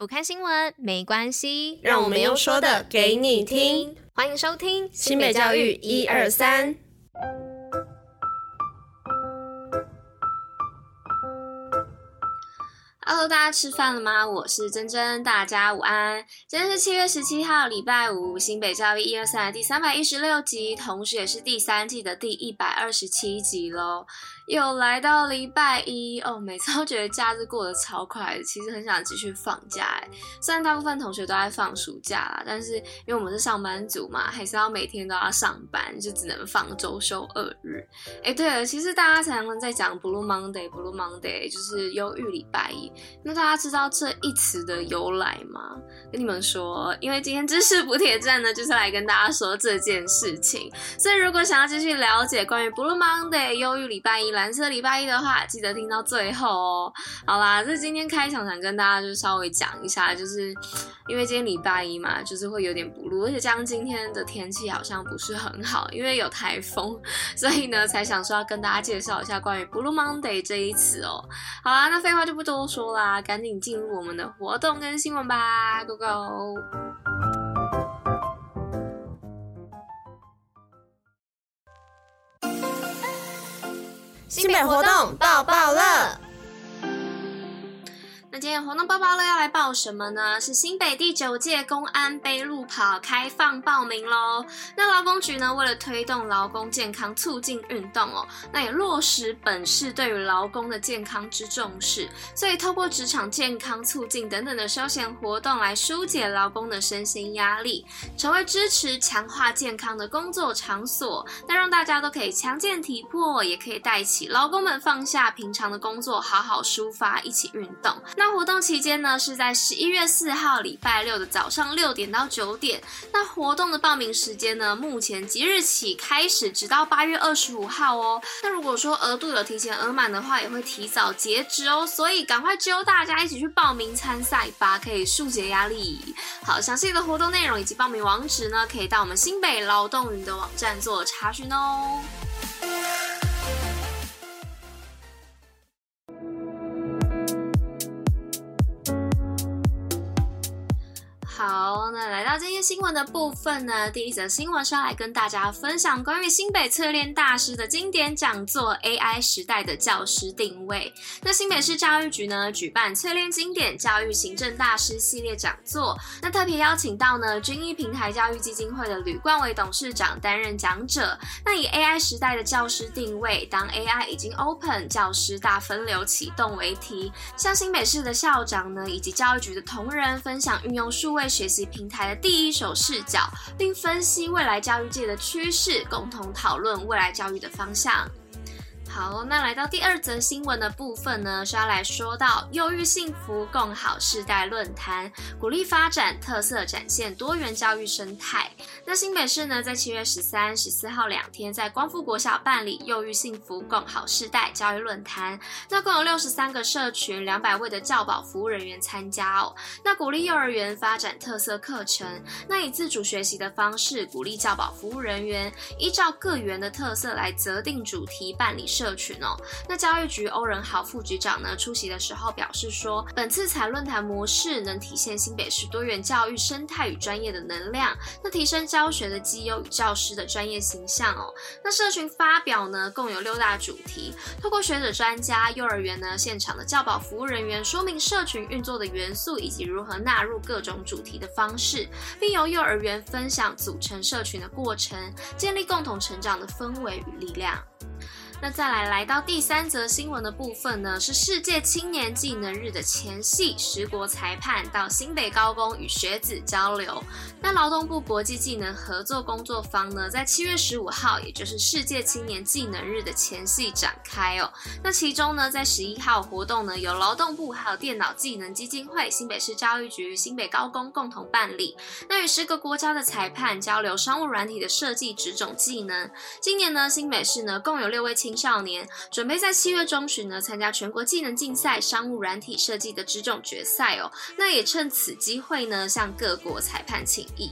不看新闻没关系，让我们用说的给你听。欢迎收听新北教育一二三。Hello，大家吃饭了吗？我是珍珍，大家午安。今天是七月十七号，礼拜五，新北教育一二三的第三百一十六集，同时也是第三季的第一百二十七集喽。又来到礼拜一哦，每次都觉得假日过得超快，其实很想继续放假哎。虽然大部分同学都在放暑假啦，但是因为我们是上班族嘛，还是要每天都要上班，就只能放周休二日。哎，对了，其实大家常常在讲 Blue Monday，Blue Monday 就是忧郁礼拜一。那大家知道这一词的由来吗？跟你们说，因为今天知识补帖站呢，就是来跟大家说这件事情。所以如果想要继续了解关于 Blue Monday 忧郁礼拜一，蓝色礼拜一的话，记得听到最后哦。好啦，这今天开场想跟大家就稍微讲一下，就是因为今天礼拜一嘛，就是会有点 blue，而且加上今天的天气好像不是很好，因为有台风，所以呢才想说要跟大家介绍一下关于 Blue Monday 这一词哦。好啦，那废话就不多说啦，赶紧进入我们的活动跟新闻吧，Go Go！新北活动爆爆乐。今天活动包包乐要来报什么呢？是新北第九届公安杯路跑开放报名喽。那劳工局呢，为了推动劳工健康，促进运动哦，那也落实本市对于劳工的健康之重视，所以透过职场健康促进等等的休闲活动来疏解劳工的身心压力，成为支持强化健康的工作场所。那让大家都可以强健体魄，也可以带起劳工们放下平常的工作，好好抒发，一起运动。那活动期间呢，是在十一月四号礼拜六的早上六点到九点。那活动的报名时间呢，目前即日起开始，直到八月二十五号哦。那如果说额度有提前额满的话，也会提早截止哦。所以赶快揪大家一起去报名参赛吧，可以疏解压力。好，详细的活动内容以及报名网址呢，可以到我们新北劳动云的网站做查询哦。好，那来到今天新闻的部分呢，第一则新闻是要来跟大家分享关于新北淬炼大师的经典讲座《AI 时代的教师定位》。那新北市教育局呢，举办淬炼经典教育行政大师系列讲座，那特别邀请到呢均一平台教育基金会的吕冠伟董事长担任讲者。那以 AI 时代的教师定位，当 AI 已经 Open，教师大分流启动为题，向新北市的校长呢以及教育局的同仁分享运用数位。学习平台的第一手视角，并分析未来教育界的趋势，共同讨论未来教育的方向。好，那来到第二则新闻的部分呢，是要来说到忧郁幸福共好世代论坛，鼓励发展特色，展现多元教育生态。那新北市呢，在七月十三、十四号两天，在光复国小办理忧郁幸福共好世代教育论坛，那共有六十三个社群、两百位的教保服务人员参加哦。那鼓励幼儿园发展特色课程，那以自主学习的方式，鼓励教保服务人员依照各园的特色来择定主题办理。社社群哦，那教育局欧仁豪副局长呢出席的时候表示说，本次采论坛模式能体现新北市多元教育生态与专业的能量，那提升教学的绩优与教师的专业形象哦。那社群发表呢共有六大主题，透过学者专家、幼儿园呢现场的教保服务人员说明社群运作的元素以及如何纳入各种主题的方式，并由幼儿园分享组成社群的过程，建立共同成长的氛围与力量。那再来来到第三则新闻的部分呢，是世界青年技能日的前夕，十国裁判到新北高工与学子交流。那劳动部国际技能合作工作坊呢，在七月十五号，也就是世界青年技能日的前夕展开哦。那其中呢，在十一号活动呢，由劳动部还有电脑技能基金会、新北市教育局、新北高工共同办理。那与十个国家的裁判交流商务软体的设计职种技能。今年呢，新北市呢，共有六位青青少年准备在七月中旬呢参加全国技能竞赛商务软体设计的职种决赛哦，那也趁此机会呢向各国裁判请益。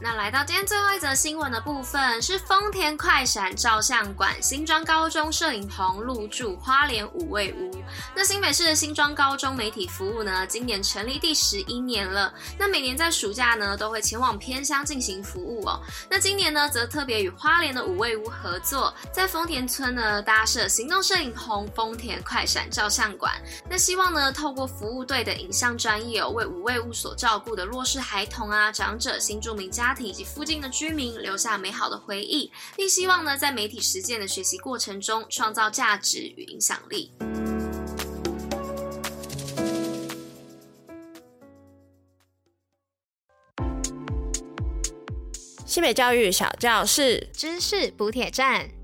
那来到今天最后一则新闻的部分，是丰田快闪照相馆新庄高中摄影棚入驻花莲五味屋。那新北市的新庄高中媒体服务呢，今年成立第十一年了。那每年在暑假呢，都会前往偏乡进行服务哦。那今年呢，则特别与花莲的五味屋合作，在丰田村呢搭设行动摄影棚——丰田快闪照相馆。那希望呢，透过服务队的影像专业哦，为五味屋所照顾的弱势孩童啊、长者、新住民家。家庭以及附近的居民留下美好的回忆，并希望呢，在媒体实践的学习过程中创造价值与影响力。西北教育小教室，知识补铁站。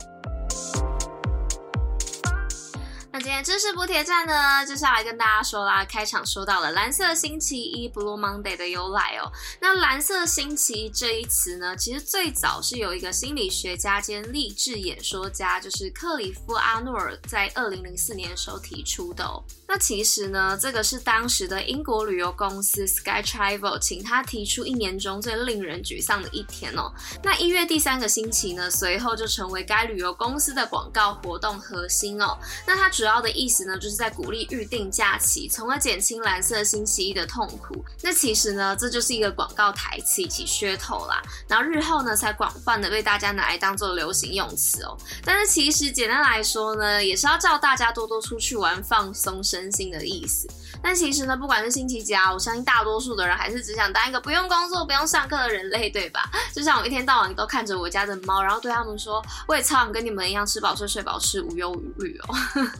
今天知识补铁站呢，接下来跟大家说啦。开场说到了蓝色星期一 （Blue Monday） 的由来哦。那蓝色星期一这一词呢，其实最早是有一个心理学家兼励志演说家，就是克里夫·阿诺尔，在二零零四年的时候提出的哦。那其实呢，这个是当时的英国旅游公司 Sky Travel 请他提出一年中最令人沮丧的一天哦。那一月第三个星期呢，随后就成为该旅游公司的广告活动核心哦。那它主要的意思呢，就是在鼓励预定假期，从而减轻蓝色星期一的痛苦。那其实呢，这就是一个广告台词以及噱头啦。然后日后呢，才广泛的被大家拿来当做流行用词哦。但是其实简单来说呢，也是要叫大家多多出去玩，放松身心的意思。但其实呢，不管是星期几啊，我相信大多数的人还是只想当一个不用工作、不用上课的人类，对吧？就像我一天到晚都看着我家的猫，然后对他们说，我也超想跟你们一样吃饱睡、睡饱吃，无忧无虑哦。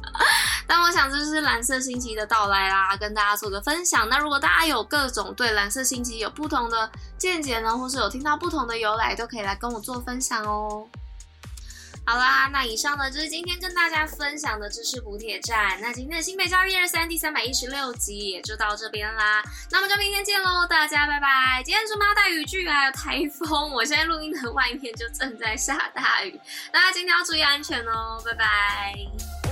但我想这就是蓝色星期一的到来啦，跟大家做个分享。那如果大家有各种对蓝色星期一有不同的见解呢，或是有听到不同的由来，都可以来跟我做分享哦。好啦，那以上呢就是今天跟大家分享的知识补铁站。那今天的新北教育一二三第三百一十六集也就到这边啦。那我们就明天见喽，大家拜拜。今天是妈带雨具还有台风，我现在录音的外面就正在下大雨，大家今天要注意安全哦，拜拜。